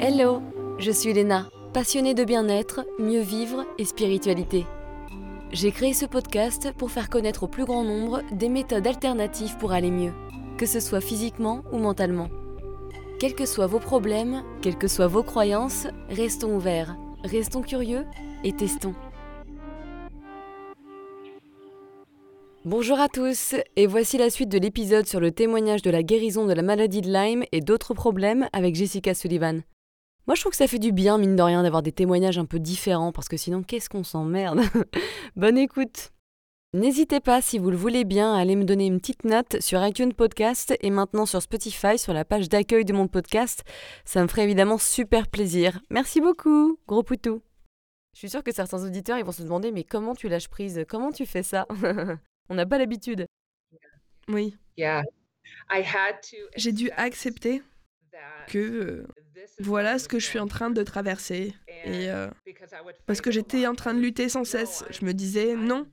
Hello, je suis Léna, passionnée de bien-être, mieux vivre et spiritualité. J'ai créé ce podcast pour faire connaître au plus grand nombre des méthodes alternatives pour aller mieux, que ce soit physiquement ou mentalement. Quels que soient vos problèmes, quelles que soient vos croyances, restons ouverts, restons curieux et testons. Bonjour à tous, et voici la suite de l'épisode sur le témoignage de la guérison de la maladie de Lyme et d'autres problèmes avec Jessica Sullivan. Moi je trouve que ça fait du bien, mine de rien, d'avoir des témoignages un peu différents, parce que sinon qu'est-ce qu'on s'emmerde Bonne écoute N'hésitez pas, si vous le voulez bien, à aller me donner une petite note sur iTunes Podcast et maintenant sur Spotify, sur la page d'accueil de mon podcast. Ça me ferait évidemment super plaisir. Merci beaucoup, gros poutou. Je suis sûre que certains auditeurs ils vont se demander mais comment tu lâches prise? Comment tu fais ça? On n'a pas l'habitude. Oui. J'ai dû accepter que euh, voilà ce que je suis en train de traverser. Et euh, parce que j'étais en train de lutter sans cesse. Je me disais non.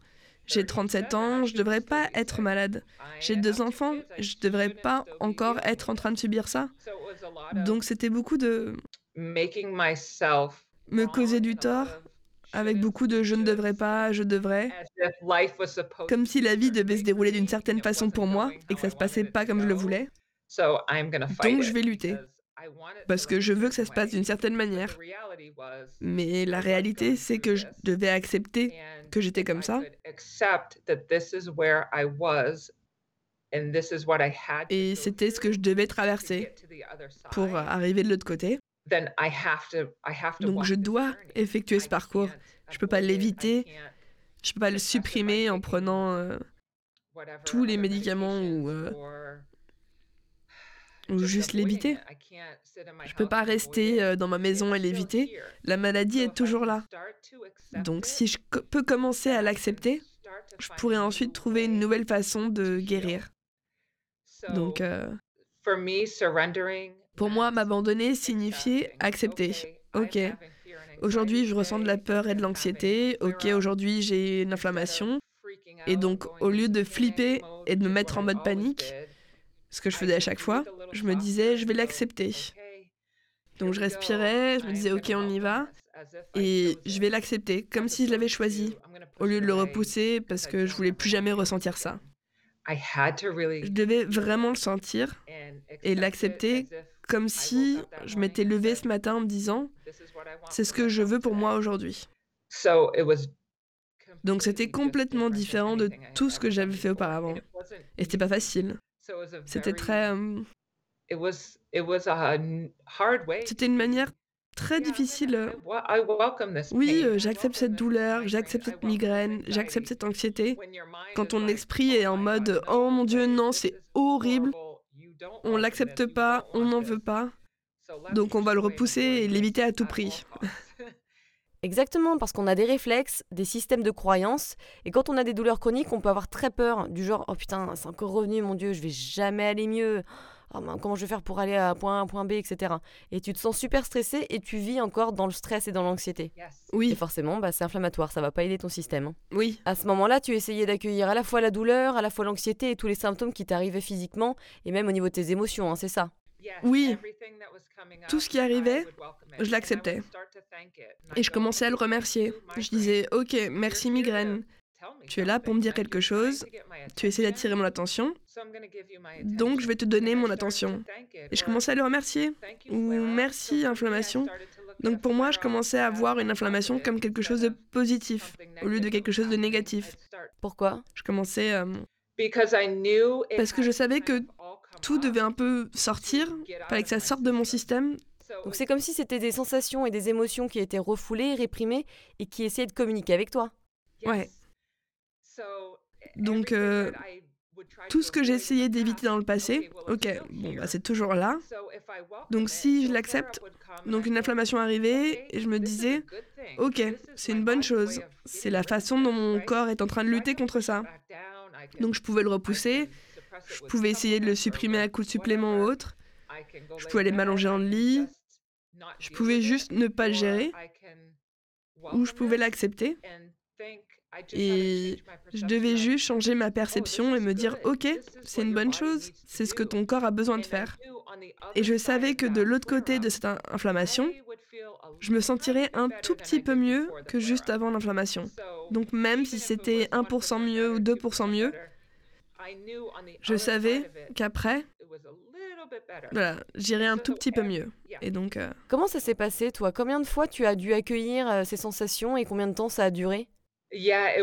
J'ai 37 ans, je devrais pas être malade. J'ai deux enfants, je devrais pas encore être en train de subir ça. Donc c'était beaucoup de me causer du tort avec beaucoup de je ne devrais pas, je devrais, comme si la vie devait se dérouler d'une certaine façon pour moi et que ça se passait pas comme je le voulais. Donc je vais lutter parce que je veux que ça se passe d'une certaine manière. Mais la réalité, c'est que je devais accepter que j'étais comme ça. Et c'était ce que je devais traverser pour arriver de l'autre côté. Donc je dois effectuer ce parcours. Je ne peux pas l'éviter. Je ne peux pas le supprimer en prenant euh, tous les médicaments ou, euh, ou juste l'éviter. Je ne peux pas rester euh, dans ma maison et l'éviter. La maladie est toujours là. Donc si je peux commencer à l'accepter, je pourrais ensuite trouver une nouvelle façon de guérir. Donc, pour moi, m'abandonner signifiait accepter. Ok, aujourd'hui je ressens de la peur et de l'anxiété. Ok, aujourd'hui j'ai une inflammation. Et donc, au lieu de flipper et de me mettre en mode panique, ce que je faisais à chaque fois, je me disais, je vais l'accepter. Donc je respirais, je me disais, ok, on y va. Et je vais l'accepter, comme si je l'avais choisi, au lieu de le repousser parce que je voulais plus jamais ressentir ça. Je devais vraiment le sentir et l'accepter comme si je m'étais levée ce matin en me disant c'est ce que je veux pour moi aujourd'hui. Donc c'était complètement différent de tout ce que j'avais fait auparavant. Et c'était pas facile. C'était très. C'était une manière très difficile. Euh. Oui, euh, j'accepte cette douleur, j'accepte cette migraine, j'accepte cette anxiété. Quand ton esprit est en mode Oh mon Dieu, non, c'est horrible, on l'accepte pas, on n'en veut pas. Donc on va le repousser et l'éviter à tout prix. Exactement, parce qu'on a des réflexes, des systèmes de croyances, et quand on a des douleurs chroniques, on peut avoir très peur, du genre, oh putain, c'est encore revenu, mon Dieu, je vais jamais aller mieux. Oh, comment je vais faire pour aller à point A, point B, etc. Et tu te sens super stressé et tu vis encore dans le stress et dans l'anxiété. Oui. Et forcément, bah, c'est inflammatoire, ça va pas aider ton système. Hein. Oui. À ce moment-là, tu essayais d'accueillir à la fois la douleur, à la fois l'anxiété et tous les symptômes qui t'arrivaient physiquement et même au niveau de tes émotions, hein, c'est ça oui, tout ce qui arrivait, je l'acceptais. Et je commençais à le remercier. Je disais, OK, merci migraine. Tu es là pour me dire quelque chose, tu essaies d'attirer mon attention, donc je vais te donner mon attention. Et je commençais à le remercier. Ou merci inflammation. Donc pour moi, je commençais à voir une inflammation comme quelque chose de positif, au lieu de quelque chose de négatif. Pourquoi? Je commençais... Euh, parce que je savais que tout devait un peu sortir, il fallait que ça sorte de mon système. Donc c'est comme si c'était des sensations et des émotions qui étaient refoulées, réprimées et qui essayaient de communiquer avec toi. Ouais. Donc euh, tout ce que j'ai essayé d'éviter dans le passé, ok, bon, bah, c'est toujours là. Donc si je l'accepte, donc une inflammation arrivait et je me disais, ok, c'est une bonne chose. C'est la façon dont mon corps est en train de lutter contre ça. Donc je pouvais le repousser, je pouvais essayer de le supprimer à coup de supplément ou autre. Je pouvais aller m'allonger en lit. Je pouvais juste ne pas le gérer. Ou je pouvais l'accepter. Et je devais juste changer ma perception et me dire, ok, c'est une bonne chose, c'est ce que ton corps a besoin de faire. Et je savais que de l'autre côté de cette inflammation, je me sentirais un tout petit peu mieux que juste avant l'inflammation. Donc même si c'était 1% mieux ou 2% mieux, je savais qu'après, voilà, j'irais un tout petit peu mieux. Et donc. euh, Comment ça s'est passé, toi? Combien de fois tu as dû accueillir euh, ces sensations et combien de temps ça a duré?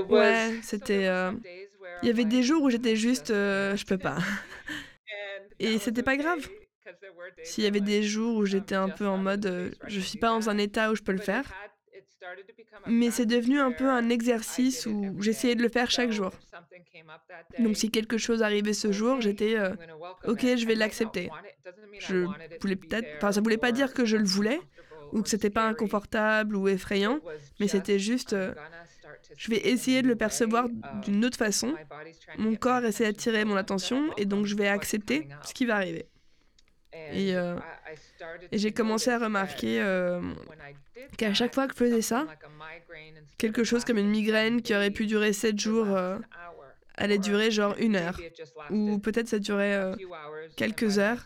Ouais, c'était. euh, Il y avait des jours où j'étais juste. euh, je peux pas. Et c'était pas grave. S'il y avait des jours où j'étais un peu en mode. euh, je suis pas dans un état où je peux le faire. Mais c'est devenu un peu un exercice où j'essayais de le faire chaque jour. Donc si quelque chose arrivait ce jour, j'étais. euh, ok, je vais l'accepter. Je voulais peut-être. Enfin, ça voulait pas dire que je le voulais ou que c'était pas inconfortable ou effrayant, mais c'était juste. euh, je vais essayer de le percevoir d'une autre façon. Mon corps essaie d'attirer mon attention et donc je vais accepter ce qui va arriver. Et, euh, et j'ai commencé à remarquer euh, qu'à chaque fois que je faisais ça, quelque chose comme une migraine qui aurait pu durer 7 jours euh, allait durer genre une heure. Ou peut-être ça durait quelques heures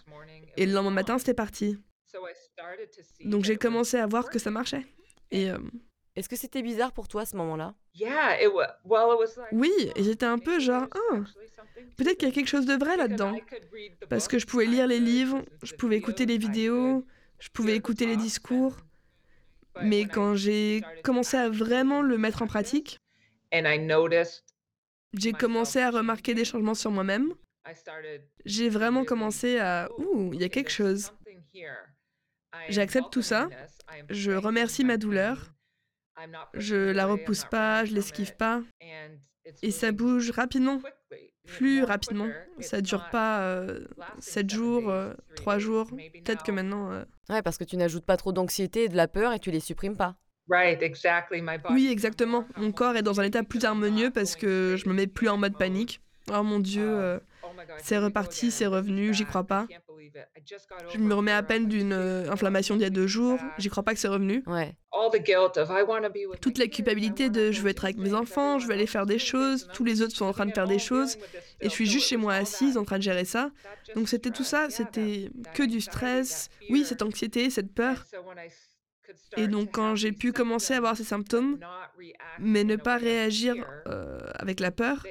et le lendemain matin c'était parti. Donc j'ai commencé à voir que ça marchait. Et Est-ce que c'était bizarre pour toi à ce moment-là? Oui, et j'étais un peu genre, ah, peut-être qu'il y a quelque chose de vrai là-dedans. Parce que je pouvais lire les livres, je pouvais écouter les vidéos, je pouvais écouter les discours. Mais quand j'ai commencé à vraiment le mettre en pratique, j'ai commencé à remarquer des changements sur moi-même. J'ai vraiment commencé à, ouh, il y a quelque chose. J'accepte tout ça, je remercie ma douleur, je la repousse pas, je l'esquive pas, et ça bouge rapidement, plus rapidement. Ça dure pas 7 jours, 3 jours, peut-être que maintenant... euh, Ouais, parce que tu n'ajoutes pas trop d'anxiété et de la peur et tu les supprimes pas. Oui, exactement. Mon corps est dans un état plus harmonieux parce que je me mets plus en mode panique. Oh mon dieu, euh, c'est reparti, c'est revenu, j'y crois pas. Je me remets à peine d'une euh, inflammation d'il y a deux jours, j'y crois pas que c'est revenu. Ouais. Toute la culpabilité de je veux être avec mes enfants, je veux aller faire des choses, tous les autres sont en train de faire des choses, et je suis juste chez moi assise en train de gérer ça. Donc c'était tout ça, c'était que du stress, oui, cette anxiété, cette peur. Et donc quand j'ai pu commencer à avoir ces symptômes, mais ne pas réagir euh, avec la peur,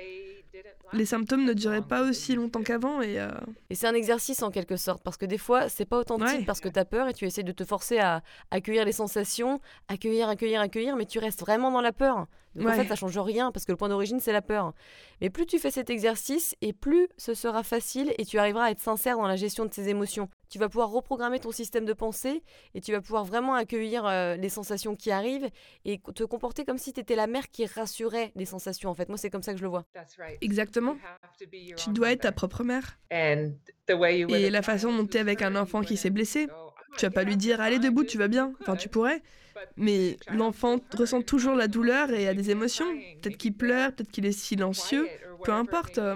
les symptômes ne duraient pas aussi longtemps qu'avant et euh, Et c'est un exercice en quelque sorte, parce que des fois, c'est pas authentique Ouais. parce que tu as peur et tu essaies de te forcer à accueillir les sensations, accueillir, accueillir, accueillir, mais tu restes vraiment dans la peur. Donc en fait, ça change rien parce que le point d'origine, c'est la peur. Mais plus tu fais cet exercice et plus ce sera facile et tu arriveras à être sincère dans la gestion de tes émotions. Tu vas pouvoir reprogrammer ton système de pensée et tu vas pouvoir vraiment accueillir euh, les sensations qui arrivent et te comporter comme si tu étais la mère qui rassurait les sensations. En fait, moi, c'est comme ça que je le vois. exactement, tu dois être ta propre mère. Et Et la façon dont tu es avec un enfant qui s'est blessé, tu vas pas lui dire allez debout, tu vas bien. Enfin, tu pourrais, mais l'enfant ressent toujours la douleur et a des émotions. Peut-être qu'il pleure, peut-être qu'il est silencieux, peu importe. euh,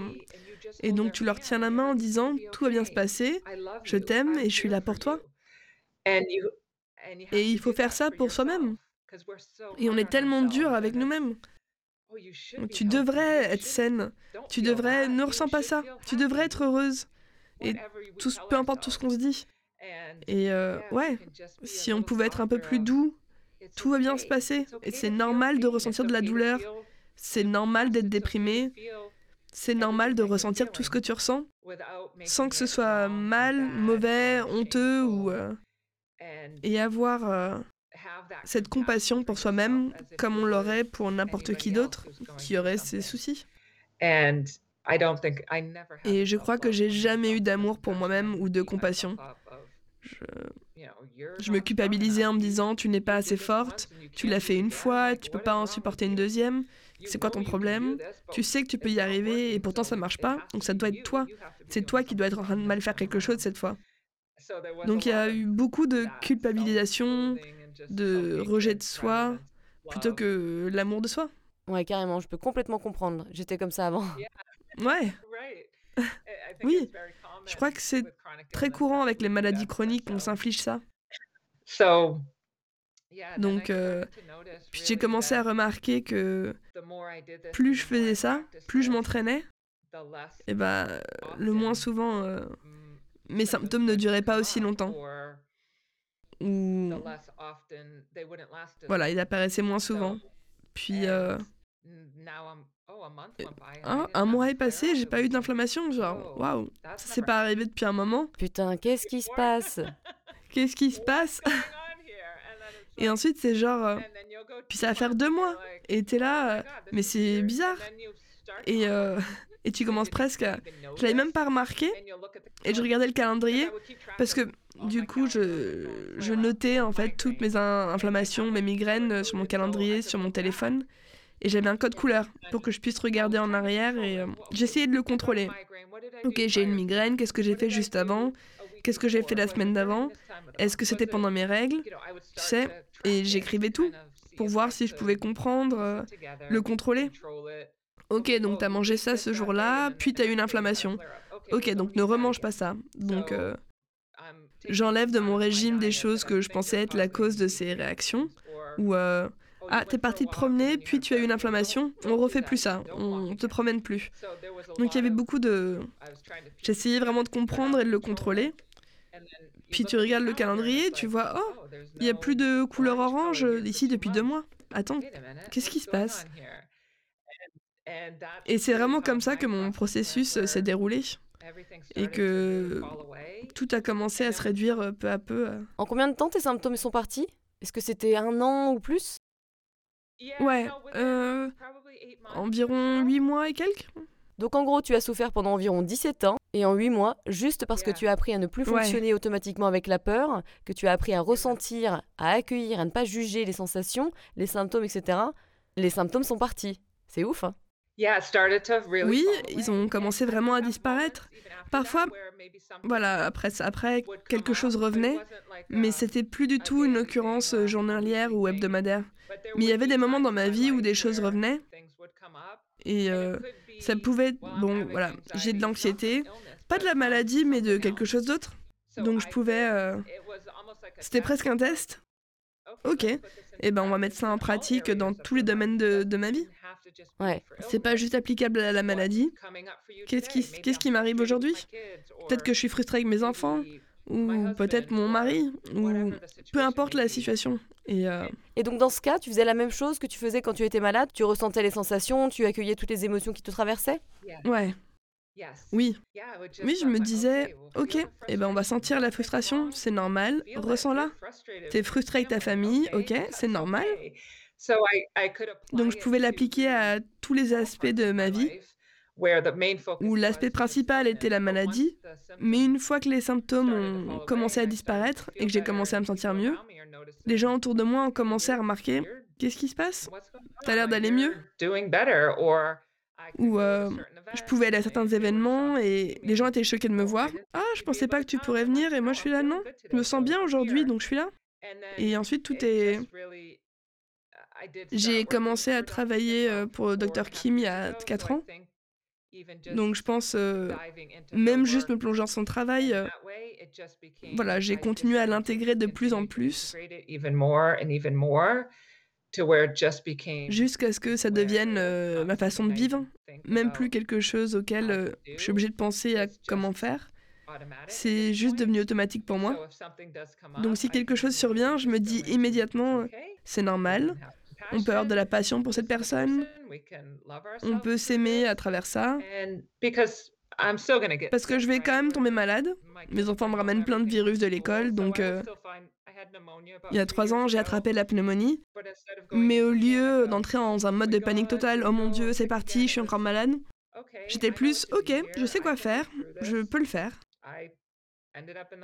Et donc tu leur tiens la main en disant tout va bien se passer, je t'aime et je suis là pour toi. Et il faut faire ça pour soi-même. Et on est tellement dur avec nous-mêmes. Tu devrais être saine, tu devrais ne ressens pas ça, tu devrais être heureuse. Et tout, peu importe tout ce qu'on se dit. Et euh, ouais, si on pouvait être un peu plus doux, tout va bien se passer. Et c'est normal de ressentir de la douleur, c'est normal d'être déprimé, c'est normal de ressentir tout ce que tu ressens, sans que ce soit mal, mauvais, honteux ou... euh, et avoir euh, cette compassion pour soi-même comme on l'aurait pour n'importe qui d'autre qui aurait ses soucis. Et je crois que j'ai jamais eu d'amour pour moi-même ou de compassion. Je, je me culpabilisais en me disant tu n'es pas assez forte, tu l'as fait une fois, tu peux pas en supporter une deuxième. C'est quoi ton problème? Tu sais que tu peux y arriver et pourtant ça marche pas, donc ça doit être toi. C'est toi qui dois être en train de mal faire quelque chose cette fois. Donc il y a eu beaucoup de culpabilisation, de rejet de soi, plutôt que l'amour de soi. Ouais, carrément, je peux complètement comprendre. J'étais comme ça avant. Ouais, Oui, je crois que c'est très courant avec les maladies chroniques qu'on s'inflige ça. Donc, euh, Puis j'ai commencé à remarquer que plus je faisais ça, plus je m'entraînais, et bah le moins souvent euh, mes symptômes ne duraient pas aussi longtemps. Ou voilà, ils apparaissaient moins souvent. Puis euh, un, un mois est passé, j'ai pas eu d'inflammation. Genre, waouh, ça s'est pas arrivé depuis un moment. Putain, qu'est-ce qui se passe? Qu'est-ce qui se passe? Et ensuite, c'est genre. euh, puis ça va faire deux mois. Et t'es là, euh, mais c'est bizarre. Et, euh, et tu commences presque à. Je l'avais même pas remarqué. Et je regardais le calendrier. Parce que du coup, je, je notais en fait toutes mes in- inflammations, mes migraines sur mon calendrier, sur mon téléphone. Et j'avais un code couleur pour que je puisse regarder en arrière et euh, j'essayais de le contrôler. Ok, j'ai une migraine, qu'est-ce que j'ai fait juste avant? Qu'est-ce que j'ai fait la semaine d'avant? Est-ce que c'était pendant mes règles? Tu sais, et j'écrivais tout pour voir si je pouvais comprendre, euh, le contrôler. Ok, donc t'as mangé ça ce jour-là, puis t'as eu une inflammation. Ok, donc ne remange pas ça. Donc euh, j'enlève de mon régime des choses que je pensais être la cause de ces réactions. Ou ah, t'es parti te promener, puis tu as eu une inflammation, on refait plus ça, on te promène plus. Donc il y avait beaucoup de... J'essayais vraiment de comprendre et de le contrôler. Puis tu regardes le calendrier, tu vois, oh, il n'y a plus de couleur orange ici depuis deux mois. Attends, qu'est-ce qui se passe? Et c'est vraiment comme ça que mon processus euh, s'est déroulé. Et que tout a commencé à se réduire euh, peu à peu. euh. En combien de temps tes symptômes sont partis? Est-ce que c'était un an ou plus? Ouais, euh, environ huit mois et quelques. Donc en gros, tu as souffert pendant environ 17 ans, et en 8 mois, juste parce que tu as appris à ne plus Ouais. fonctionner automatiquement avec la peur, que tu as appris à ressentir, à accueillir, à ne pas juger les sensations, les symptômes, etc., les symptômes sont partis. C'est ouf, hein Oui, ils ont commencé vraiment à disparaître. Parfois, Voilà, après, quelque chose revenait, mais c'était plus du tout une occurrence euh, journalière ou hebdomadaire. Mais il y avait des moments dans ma vie où des choses revenaient, et euh, ça pouvait bon, voilà, j'ai de l'anxiété, pas de la maladie, mais de quelque chose d'autre. Donc je pouvais, euh, c'était presque un test. Ok, et ben on va mettre ça en pratique dans tous les domaines de, de ma vie. Ouais. C'est pas juste applicable à la maladie. Qu'est-ce qui, qu'est-ce qui m'arrive aujourd'hui? Peut-être que je suis frustrée avec mes enfants, ou peut-être mon mari, ou peu importe la situation. Et euh, Et donc dans ce cas, tu faisais la même chose que tu faisais quand tu étais malade? Tu ressentais les sensations, tu accueillais toutes les émotions qui te traversaient? Ouais, oui, oui, je me disais, ok, et ben on va sentir la frustration, c'est normal, ressens-la. T'es frustré avec ta famille, ok, c'est normal. Donc je pouvais l'appliquer à tous les aspects de ma vie, où l'aspect principal était la maladie, mais une fois que les symptômes ont commencé à disparaître et que j'ai commencé à me sentir mieux, les gens autour de moi ont commencé à remarquer, qu'est-ce qui se passe? T'as l'air d'aller mieux? Ou euh, je pouvais aller à certains événements et les gens étaient choqués de me voir. Ah, je pensais pas que tu pourrais venir et moi je suis là, non Je me sens bien aujourd'hui, donc je suis là. Et ensuite, tout est... J'ai commencé à travailler euh, pour Dr Kim il y a 4 ans. Donc je pense, euh, même juste me plonger dans son travail, euh, voilà, j'ai continué à l'intégrer de plus en plus jusqu'à ce que ça devienne euh, ma façon de vivre, même plus quelque chose auquel euh, je suis obligée de penser à comment faire. C'est juste devenu automatique pour moi. Donc si quelque chose survient, je me dis immédiatement, euh, c'est normal, on peut avoir de la passion pour cette personne, on peut s'aimer à travers ça, parce que je vais quand même tomber malade. Mes enfants me ramènent plein de virus de l'école, donc euh, il y a trois ans, j'ai attrapé la pneumonie. Mais au lieu d'entrer dans un mode de panique totale, oh mon dieu, c'est parti, je suis encore malade, j'étais plus, ok, je sais quoi faire, je peux le faire.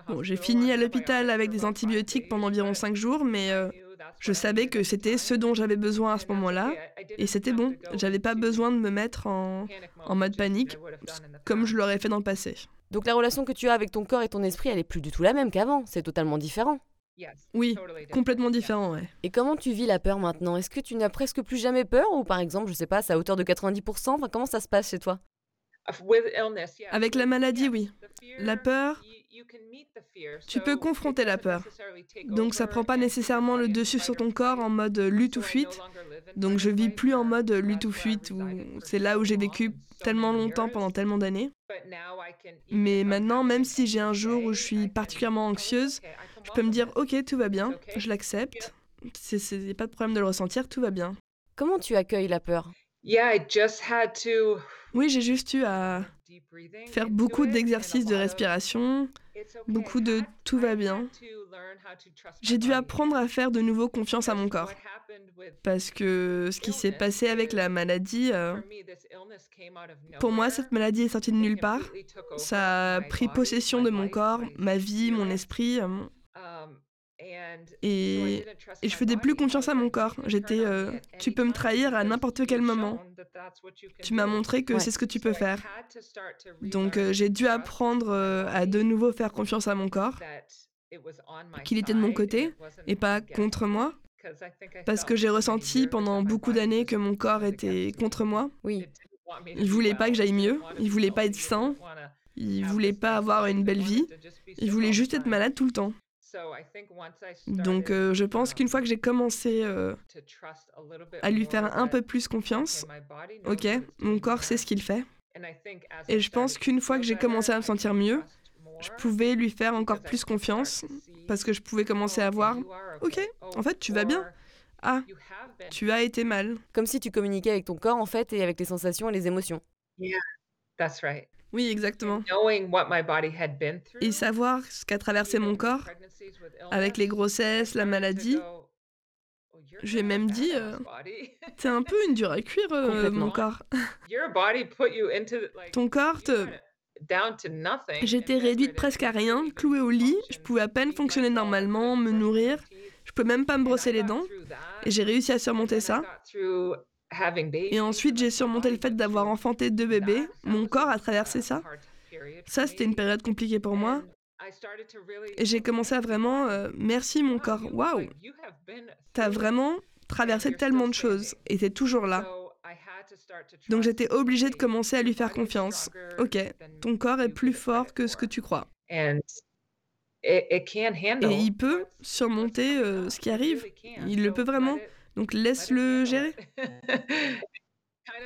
Bon, j'ai fini à l'hôpital avec des antibiotiques pendant environ cinq jours, mais euh, je savais que c'était ce dont j'avais besoin à ce moment-là, et c'était bon. J'avais pas besoin de me mettre en, en mode panique, comme je l'aurais fait dans le passé. Donc la relation que tu as avec ton corps et ton esprit, elle est plus du tout la même qu'avant, c'est totalement différent. Oui, complètement différent, ouais. Et comment tu vis la peur maintenant? Est-ce que tu n'as presque plus jamais peur? Ou par exemple, je sais pas, c'est à hauteur de 90% Enfin, comment ça se passe chez toi? Avec la maladie, oui. La peur, Tu peux confronter la peur. Donc ça prend pas nécessairement le dessus sur ton corps en mode lutte ou fuite. Donc je vis plus en mode lutte ou fuite où c'est là où j'ai vécu tellement longtemps pendant tellement d'années. Mais maintenant, même si j'ai un jour où je suis particulièrement anxieuse, je peux me dire ok tout va bien, je l'accepte. C'est pas de problème de le ressentir, tout va bien. Comment tu accueilles la peur? Oui, j'ai juste eu à faire beaucoup d'exercices de respiration, beaucoup de tout va bien. J'ai dû apprendre à faire de nouveau confiance à mon corps. Parce que ce qui s'est passé avec la maladie, euh, pour moi, cette maladie est sortie de nulle part. Ça a pris possession de mon corps, ma vie, mon esprit. Euh, et, et, je faisais plus confiance à mon corps. J'étais, euh, tu peux me trahir à n'importe quel moment. Tu m'as montré que c'est ce que tu peux faire. Donc euh, j'ai dû apprendre euh, à de nouveau faire confiance à mon corps, qu'il était de mon côté et pas contre moi. Parce que j'ai ressenti pendant beaucoup d'années que mon corps était contre moi. Oui. Il voulait pas que j'aille mieux, il voulait pas être sain, il voulait pas avoir une belle vie, il voulait juste être malade tout le temps. Donc euh, je pense qu'une fois que j'ai commencé euh, à lui faire un peu plus confiance, ok, mon corps sait ce qu'il fait. Et je pense qu'une fois que j'ai commencé à me sentir mieux, je pouvais lui faire encore plus confiance parce que je pouvais commencer à voir, ok, en fait tu vas bien. Ah, tu as été mal. Comme si tu communiquais avec ton corps en fait et avec les sensations et les émotions. Oui, exactement. Et savoir ce qu'a traversé mon corps avec les grossesses, la maladie. J'ai même dit, euh, t'es un peu une dure à cuire, euh, mon corps. Ton corps te... J'étais réduite presque à rien, clouée au lit, je pouvais à peine fonctionner normalement, me nourrir, je peux même pas me brosser les dents. Et j'ai réussi à surmonter ça. Et ensuite, j'ai surmonté le fait d'avoir enfanté deux bébés. Mon corps a traversé ça. Ça, c'était une période compliquée pour moi. Et j'ai commencé à vraiment, euh, merci mon corps, waouh, t'as vraiment traversé tellement de choses et t'es toujours là. Donc j'étais obligée de commencer à lui faire confiance. Ok, ton corps est plus fort que ce que tu crois. Et il peut surmonter euh, ce qui arrive. Il le peut vraiment. Donc laisse-le gérer.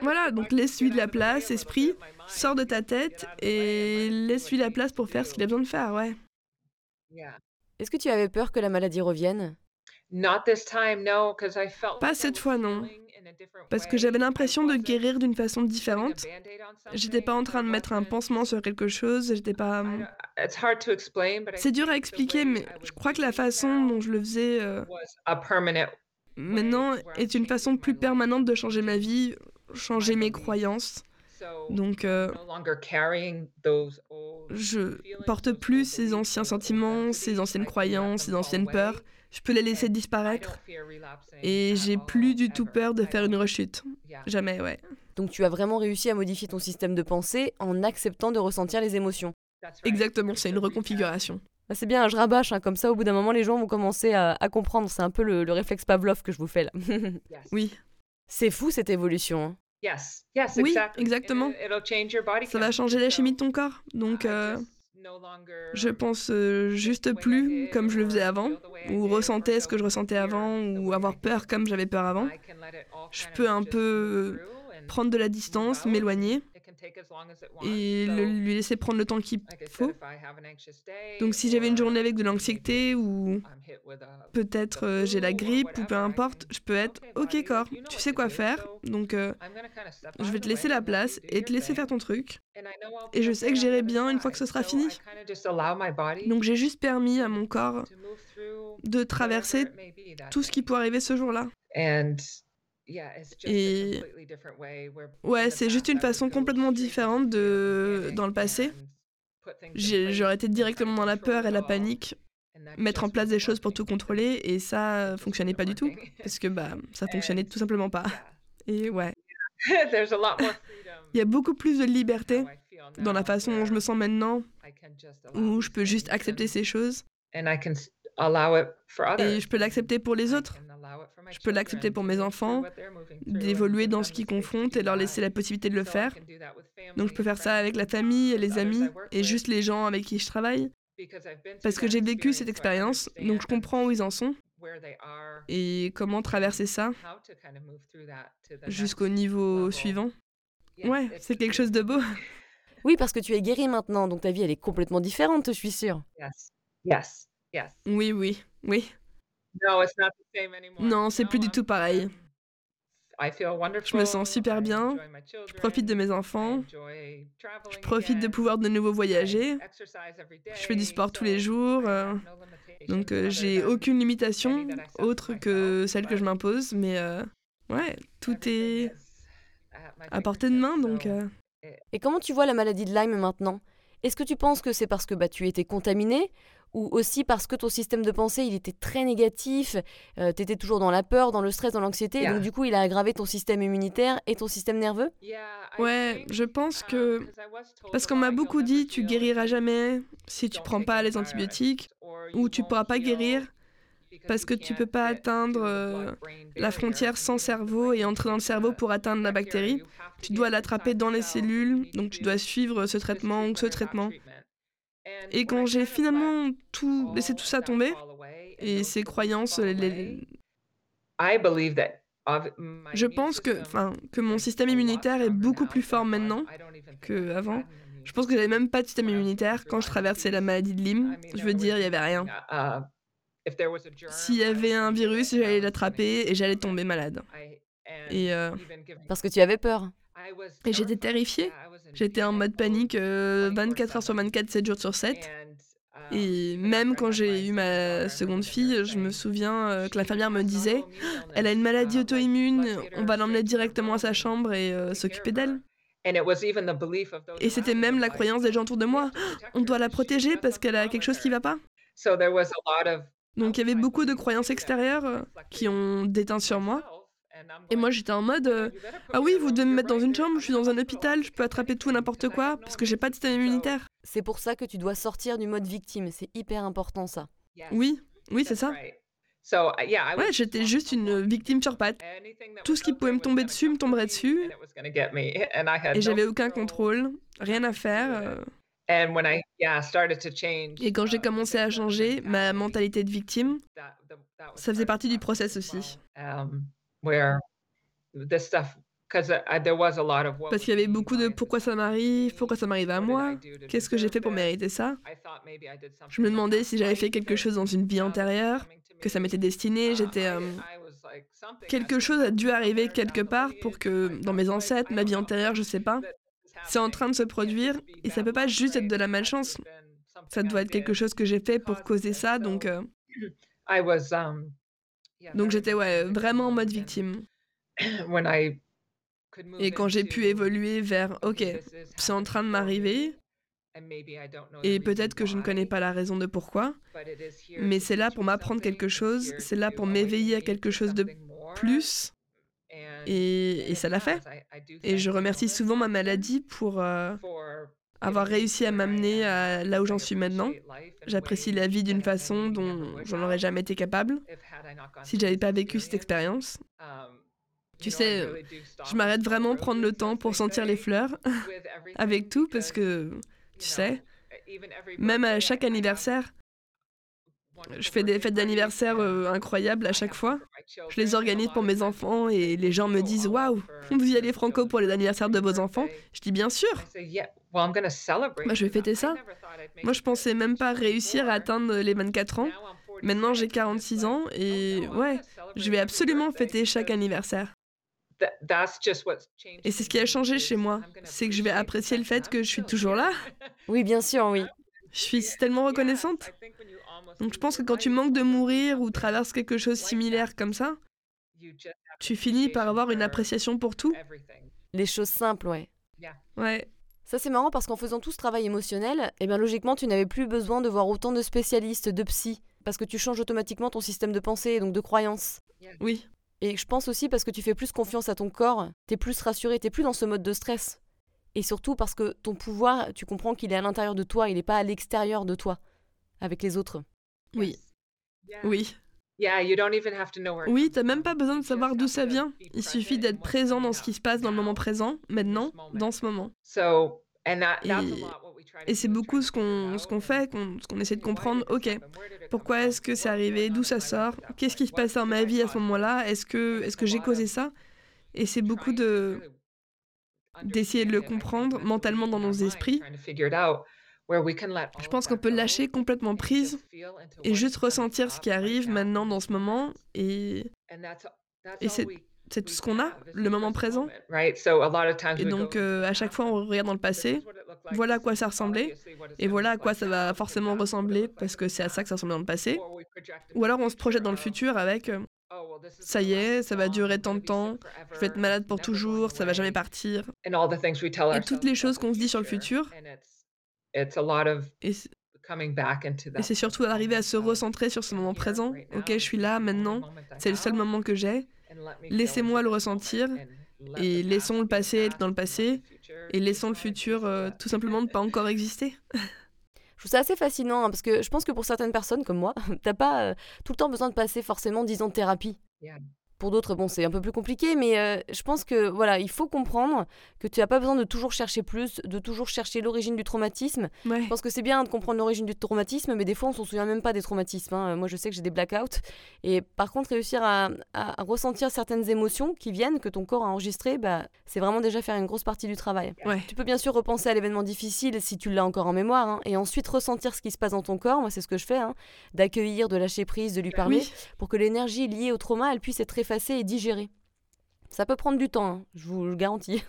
Voilà, donc laisse-lui de la place, esprit, sors de ta tête et laisse-lui la place pour faire ce qu'il a besoin de faire, ouais. Est-ce que tu avais peur que la maladie revienne? Pas cette fois, non. Parce que j'avais l'impression de guérir d'une façon différente. J'étais pas en train de mettre un pansement sur quelque chose, j'étais pas. C'est dur à expliquer, mais je crois que la façon dont je le faisais. Euh, maintenant est une façon plus permanente de changer ma vie, changer mes croyances. Donc, euh, je porte plus ces anciens sentiments, ces anciennes croyances, ces anciennes peurs. Je peux les laisser disparaître. Et j'ai plus du tout peur de faire une rechute. Jamais, ouais. Donc tu as vraiment réussi à modifier ton système de pensée en acceptant de ressentir les émotions. Exactement, c'est une reconfiguration. Bah, c'est bien, je rabâche, hein, comme ça au bout d'un moment les gens vont commencer à, comprendre. C'est un peu le, réflexe Pavlov que je vous fais là. oui. C'est fou cette évolution. Hein. oui, exactement. Ça va changer la chimie de ton corps. Donc, euh, je pense euh, juste plus comme je le faisais avant, ou ressentais ce que je ressentais avant, ou avoir peur comme j'avais peur avant. Je peux un peu prendre de la distance, m'éloigner et lui laisser prendre le temps qu'il faut. Donc si j'avais une journée avec de l'anxiété ou peut-être euh, j'ai la grippe ou peu importe, je peux être OK corps, tu sais quoi faire. Donc euh, je vais te laisser la place et te laisser faire ton truc. Et je sais que j'irai bien une fois que ce sera fini. Donc j'ai juste permis à mon corps de traverser tout ce qui peut arriver ce jour-là. Et ouais, c'est juste une façon complètement différente de dans le passé. J'aurais été directement dans la peur et la panique, mettre en place des choses pour tout contrôler, et ça fonctionnait pas du tout, parce que bah ça fonctionnait tout simplement pas. Et ouais. Il y a beaucoup plus de liberté dans la façon dont je me sens maintenant, où je peux juste accepter ces choses. Et je peux l'accepter pour les autres. Je peux l'accepter pour mes enfants, d'évoluer dans ce qu'ils confrontent et leur laisser la possibilité de le faire. Donc je peux faire ça avec la famille et les amis et juste les gens avec qui je travaille. Parce que j'ai vécu cette expérience, donc je comprends où ils en sont et comment traverser ça jusqu'au niveau suivant. Ouais, c'est quelque chose de beau. Oui, parce que tu es guéri maintenant, donc ta vie elle est complètement différente, je suis sûre. Oui, oui, oui. Non, c'est plus du tout pareil. Je me sens super bien. Je profite de mes enfants. Je profite de pouvoir de nouveau voyager. Je fais du sport tous les jours. euh, Donc euh, j'ai aucune limitation autre que celle que je m'impose. Mais euh, ouais, tout est à portée de main. Donc euh, Et comment tu vois la maladie de Lyme maintenant? Est-ce que tu penses que c'est parce que bah, tu étais contaminé ou aussi parce que ton système de pensée il était très négatif, euh, tu étais toujours dans la peur, dans le stress, dans l'anxiété, et donc du coup il a aggravé ton système immunitaire et ton système nerveux? Ouais, je pense que parce qu'on m'a beaucoup dit tu guériras jamais. Si tu prends pas les antibiotiques ou tu pourras pas guérir parce que tu peux pas atteindre euh, la frontière sans cerveau et entrer dans le cerveau pour atteindre la bactérie. Tu dois l'attraper dans les cellules, donc tu dois suivre ce traitement ou ce traitement. Et quand j'ai finalement tout laissé tout ça tomber et ces croyances, les- je pense que, enfin, que mon système immunitaire est beaucoup plus fort maintenant qu'avant. Je pense que j'avais même pas de système immunitaire quand je traversais la maladie de Lyme. Je veux dire, il y avait rien. S'il y avait un virus, j'allais l'attraper et j'allais tomber malade. Et, euh, Parce que tu avais peur. et j'étais terrifiée. J'étais en mode panique euh, 24 heures sur 24, 7 jours sur 7. Et même quand j'ai eu ma seconde fille, je me souviens euh, que l'infirmière me disait Elle a une maladie auto-immune, on va l'emmener directement à sa chambre et euh, s'occuper d'elle. Et c'était même la croyance des gens autour de moi On doit la protéger parce qu'elle a quelque chose qui va pas. Donc il y avait beaucoup de croyances extérieures euh, qui ont déteint sur moi. Et moi j'étais en mode euh, Ah oui, vous devez me mettre dans une chambre, je suis dans un hôpital, je peux attraper tout et n'importe quoi parce que j'ai pas de système immunitaire. C'est pour ça que tu dois sortir du mode victime, c'est hyper important ça. Oui, oui, c'est ça. Ouais, j'étais juste une victime sur pattes. Tout ce qui pouvait me tomber dessus me tomberait dessus. Et j'avais aucun contrôle, rien à faire. euh. Et quand j'ai commencé à changer ma mentalité de victime, ça faisait partie du process aussi. Parce qu'il y avait beaucoup de pourquoi ça m'arrive, pourquoi ça m'arrive à moi, qu'est-ce que j'ai fait pour mériter ça. Je me demandais si j'avais fait quelque chose dans une vie antérieure, que ça m'était destiné, j'étais... euh, quelque chose a dû arriver quelque part pour que dans mes ancêtres, ma vie antérieure, je sais pas, c'est en train de se produire et ça peut pas juste être de la malchance. Ça doit être quelque chose que j'ai fait pour causer ça, donc, euh, donc j'étais ouais, vraiment en mode victime. Et quand j'ai pu évoluer vers OK, c'est en train de m'arriver et peut-être que je ne connais pas la raison de pourquoi, mais c'est là pour m'apprendre quelque chose, c'est là pour m'éveiller à quelque chose de plus et, et ça l'a fait. Et je remercie souvent ma maladie pour euh, avoir réussi à m'amener à là où j'en suis maintenant. J'apprécie la vie d'une façon dont j'en aurais jamais été capable si j'avais pas vécu cette expérience. Tu sais, je m'arrête vraiment prendre le temps pour sentir les fleurs avec tout parce que, tu sais, même à chaque anniversaire, je fais des fêtes d'anniversaire euh, incroyables à chaque fois. Je les organise pour mes enfants et les gens me disent Waouh, vous y allez franco pour les anniversaires de vos enfants? Je dis Bien sûr Moi, je vais fêter ça. Moi, je pensais même pas réussir à atteindre les 24 ans. Maintenant, j'ai 46 ans et ouais, je vais absolument fêter chaque anniversaire. Et c'est ce qui a changé chez moi, c'est que je vais apprécier le fait que je suis toujours là. Oui, bien sûr, oui. Je suis tellement reconnaissante. Donc je pense que quand tu manques de mourir ou traverses quelque chose de similaire comme ça, tu finis par avoir une appréciation pour tout. Les choses simples, ouais. Ouais, Ça c'est marrant parce qu'en faisant tout ce travail émotionnel, eh bien logiquement tu n'avais plus besoin de voir autant de spécialistes, de psy, parce que tu changes automatiquement ton système de pensée et donc de croyance. oui, Et je pense aussi parce que tu fais plus confiance à ton corps, t'es plus rassuré, t'es plus dans ce mode de stress. Et surtout parce que ton pouvoir, tu comprends qu'il est à l'intérieur de toi, il n'est pas à l'extérieur de toi, avec les autres. Oui, oui. Oui, t'as même pas besoin de savoir d'où ça vient. Il suffit d'être présent dans ce qui se passe dans le moment présent, maintenant, dans ce moment. Et c'est beaucoup ce qu'on fait, ce qu'on essaie de comprendre. OK, pourquoi est-ce que c'est arrivé? D'où ça sort? Qu'est-ce qui se passe dans ma vie à ce moment-là? Est-ce que j'ai causé ça? Et c'est beaucoup de d'essayer de le comprendre mentalement dans nos esprits. Je pense qu'on peut lâcher complètement prise et juste ressentir ce qui arrive maintenant dans ce moment et et c'est c'est tout ce qu'on a, le moment présent. Et donc, euh, à chaque fois, on regarde dans le passé, voilà à quoi ça ressemblait, et voilà à quoi ça va forcément ressembler, parce que c'est à ça que ça ressemblait dans le passé. Ou alors, on se projette dans le futur avec, euh, ça y est, ça va durer tant de temps, je vais être malade pour toujours, ça va jamais partir. Et toutes les choses qu'on se dit sur le futur. Et c'est surtout arriver à se recentrer sur ce moment présent. Ok, je suis là maintenant, c'est le seul moment que j'ai. Laissez-moi le ressentir et laissons le passé être dans le passé et laissons le futur euh, tout simplement ne pas encore exister. Je trouve ça assez fascinant hein, parce que je pense que pour certaines personnes comme moi, t'as pas euh, tout le temps besoin de passer forcément 10 ans de thérapie. Pour d'autres, bon, c'est un peu plus compliqué, mais euh, je pense que voilà, il faut comprendre que tu n'as pas besoin de toujours chercher plus, de toujours chercher l'origine du traumatisme. Je pense que c'est bien de comprendre l'origine du traumatisme, mais des fois, on s'en souvient même pas des traumatismes. Hein. Moi, je sais que j'ai des blackouts. Et par contre, réussir à, ressentir certaines émotions qui viennent, que ton corps a enregistrées, bah, c'est vraiment déjà faire une grosse partie du travail. Tu peux bien sûr repenser à l'événement difficile si tu l'as encore en mémoire, hein, et ensuite ressentir ce qui se passe dans ton corps. Moi, c'est ce que je fais, hein, d'accueillir, de lâcher prise, de lui parler, pour que l'énergie liée au trauma, elle puisse être et digérer. Ça peut prendre du temps, hein, je vous le garantis.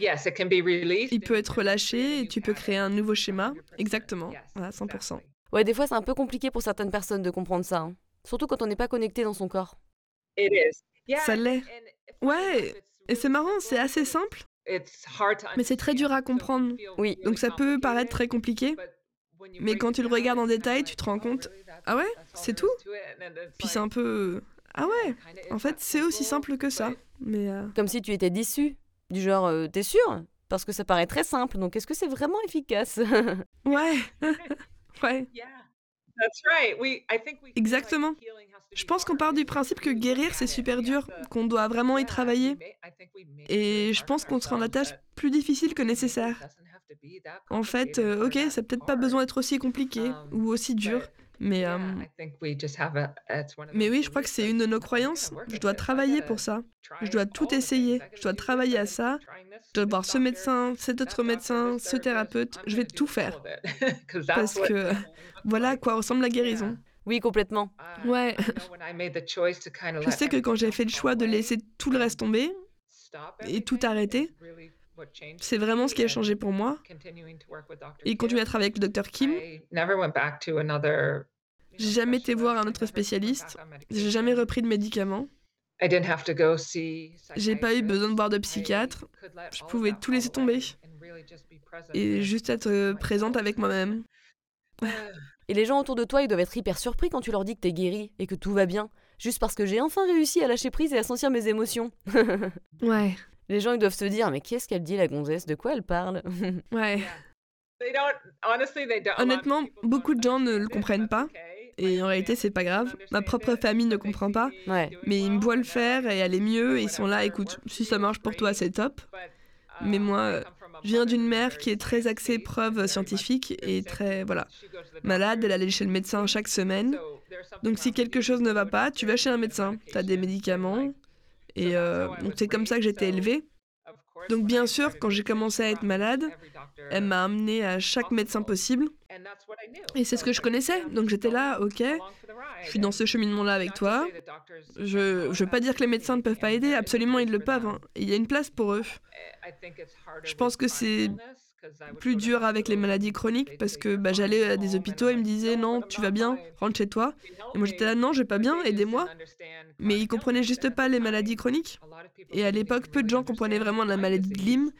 Il peut être relâché et tu peux créer un nouveau schéma. Exactement, à 100%. Ouais, des fois c'est un peu compliqué pour certaines personnes de comprendre ça. Hein. Surtout quand on n'est pas connecté dans son corps. Ça l'est. Ouais, et c'est marrant, c'est assez simple. Mais c'est très dur à comprendre. Oui. Donc ça peut paraître très compliqué. Mais quand tu le regardes en détail, tu te rends compte, ah ouais, c'est tout Puis c'est un peu ah ouais En fait, c'est aussi simple que ça. Mais euh, Comme si tu étais déçu. Du genre, euh, t'es sûr? Parce que ça paraît très simple, donc est-ce que c'est vraiment efficace? Ouais. ouais. Exactement. Je pense qu'on part du principe que guérir, c'est super dur, qu'on doit vraiment y travailler. Et je pense qu'on se rend la tâche plus difficile que nécessaire. En fait, euh, ok, ça n'a peut-être pas besoin d'être aussi compliqué ou aussi dur, mais, euh, mais oui, je crois que c'est une de nos croyances. Je dois travailler pour ça. Je dois tout essayer. Je dois travailler à ça. Je dois voir ce médecin, cet autre médecin, ce thérapeute. Je vais tout faire. Parce que voilà à quoi ressemble la guérison. Oui, complètement. Ouais. Je sais que quand j'ai fait le choix de laisser tout le reste tomber et tout arrêter, c'est vraiment ce qui a changé pour moi. Et continuer à travailler avec le docteur Kim. J'ai jamais été voir un autre spécialiste. J'ai jamais repris de médicaments. J'ai pas eu besoin de voir de psychiatre. Je pouvais tout laisser tomber. Et juste être euh, présente avec moi-même. Et les gens autour de toi, ils doivent être hyper surpris quand tu leur dis que t'es guéri et que tout va bien. Juste parce que j'ai enfin réussi à lâcher prise et à sentir mes émotions. ouais. Les gens, ils doivent se dire, mais qu'est-ce qu'elle dit, la gonzesse? De quoi elle parle? Ouais. Honnêtement, beaucoup de gens ne le comprennent pas. Et en réalité, c'est pas grave. Ma propre famille ne comprend pas. Ouais. Mais ils me voient le faire et aller mieux. Et ils sont là, écoute, si ça marche pour toi, c'est top. Mais moi, je viens d'une mère qui est très axée preuve scientifique et très, voilà, malade. Elle allait chez le médecin chaque semaine. Donc si quelque chose ne va pas, tu vas chez un médecin. Tu as des médicaments, et euh, c'est comme ça que été élevée. Donc bien sûr, quand j'ai commencé à être malade, elle m'a amené à chaque médecin possible. Et c'est ce que je connaissais. Donc j'étais là, ok, je suis dans ce cheminement-là avec toi. Je ne veux pas dire que les médecins ne peuvent pas aider, absolument ils le peuvent. Hein. Il y a une place pour eux. Je pense que c'est plus dur avec les maladies chroniques parce que bah, j'allais à des hôpitaux et ils me disaient non, tu vas bien, rentre chez toi. Et moi j'étais là non, je vais pas bien, aidez-moi. Mais ils comprenaient juste pas les maladies chroniques. Et à l'époque, peu de gens comprenaient vraiment la maladie de Lyme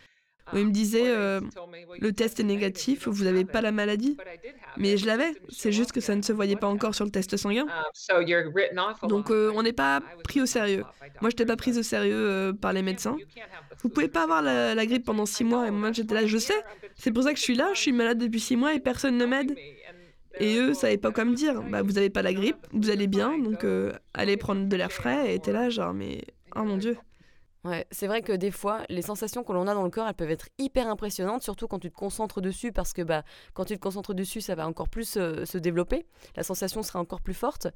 où il me disait euh, le test est négatif, vous n'avez pas la maladie. Mais je l'avais, c'est juste que ça ne se voyait pas encore sur le test sanguin. Donc euh, on n'est pas pris au sérieux. Moi, je n'étais pas prise au sérieux euh, par les médecins. Vous pouvez pas avoir la, grippe pendant six mois et moi j'étais là, je sais. C'est pour ça que je suis là, je suis malade depuis six mois et personne ne m'aide. Et eux, savaient pas quoi me dire. Bah, vous avez pas la grippe, vous allez bien, donc allez prendre de l'air frais. Et t'es là, genre, mais oh mon dieu. Ouais, c'est vrai que des fois, les sensations que l'on a dans le corps, elles peuvent être hyper impressionnantes, surtout quand tu te concentres dessus, parce que bah, quand tu te concentres dessus, ça va encore plus euh, se développer, la sensation sera encore plus forte.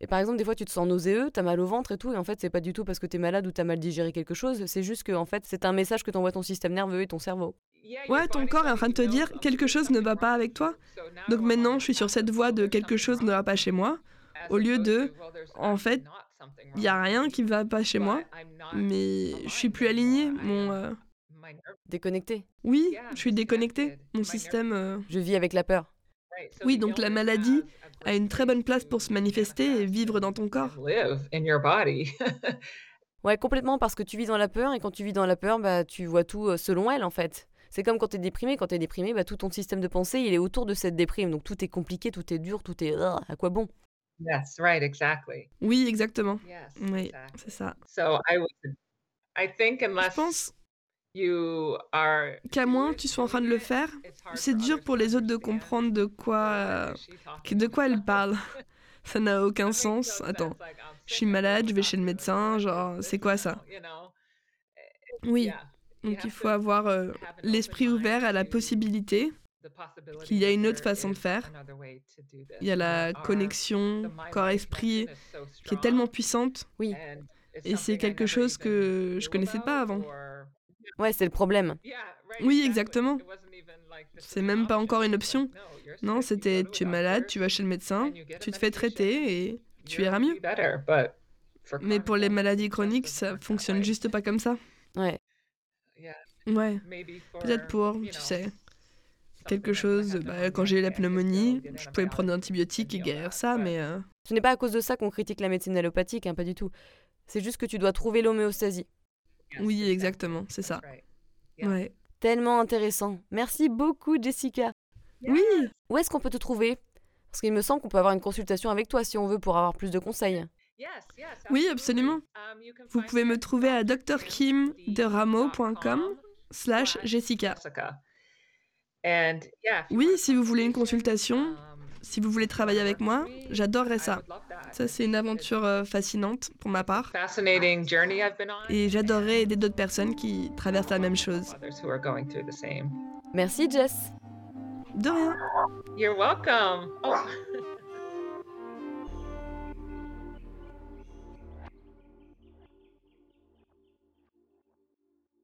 Et par exemple, des fois, tu te sens nauséeux, tu as mal au ventre et tout, et en fait, c'est pas du tout parce que tu es malade ou tu as mal digéré quelque chose, c'est juste que en fait, c'est un message que t'envoie ton système nerveux et ton cerveau. Ouais, ton corps est en train de te dire quelque chose ne va pas avec toi. Donc maintenant, je suis sur cette voie de quelque chose ne va pas chez moi, au lieu de, en fait, il y a rien qui va pas chez moi, mais je suis plus aligné. Mon, euh, Déconnecté. Oui, je suis déconnecté. Mon système. euh, Je vis avec la peur. Oui, donc la maladie a une très bonne place pour se manifester et vivre dans ton corps. live in your body. Ouais, complètement, parce que tu vis dans la peur, et quand tu vis dans la peur, bah, tu vois tout euh, selon elle, en fait. C'est comme quand tu es déprimé, quand tu es déprimé, bah, tout ton système de pensée, il est autour de cette déprime. Donc tout est compliqué, tout est dur, tout est... À quoi bon? Yes, right, exactly. Oui, exactement. Yes, Oui, exactly. c'est ça. So I would, I think Je unless pense you are, qu'à moins tu sois en train de le faire, c'est dur pour les autres de comprendre de quoi, que- de quoi elle parle. Ça n'a aucun sens. Attends, je suis malade, je vais chez le médecin, genre, c'est quoi ça? Oui, donc il faut avoir euh, l'esprit ouvert à la possibilité qu'il y a une autre façon de faire. Il y a la connexion corps-esprit qui est tellement puissante. Oui. Et c'est quelque chose que je connaissais pas avant. Ouais, c'est le problème. Oui, exactement. C'est même pas encore une option. Non, c'était tu es malade, tu vas chez le médecin, tu te fais traiter et tu iras mieux. Mais pour les maladies chroniques, ça fonctionne juste pas comme ça. Ouais. Ouais, peut-être pour, tu sais, quelque chose. Bah, quand j'ai eu la pneumonie, je pouvais prendre un antibiotique et guérir ça, mais euh, Ce n'est pas à cause de ça qu'on critique la médecine allopathique, hein, pas du tout. C'est juste que tu dois trouver l'homéostasie. oui, exactement, c'est ça. Ouais. Tellement intéressant. Merci beaucoup, Jessica. Oui, Où est-ce qu'on peut te trouver? Parce qu'il me semble qu'on peut avoir une consultation avec toi si on veut pour avoir plus de conseils. oui, absolument. Vous pouvez me trouver à drkimderamo.com slash Jessica. Oui, si vous voulez une consultation, si vous voulez travailler avec moi, j'adorerais ça. Ça, c'est une aventure euh, fascinante pour ma part. Fascinating journey I've been on. Et j'adorerais aider d'autres personnes qui traversent la même chose. Others who are going through the same. Merci, Jess. De rien. You're welcome. Oh,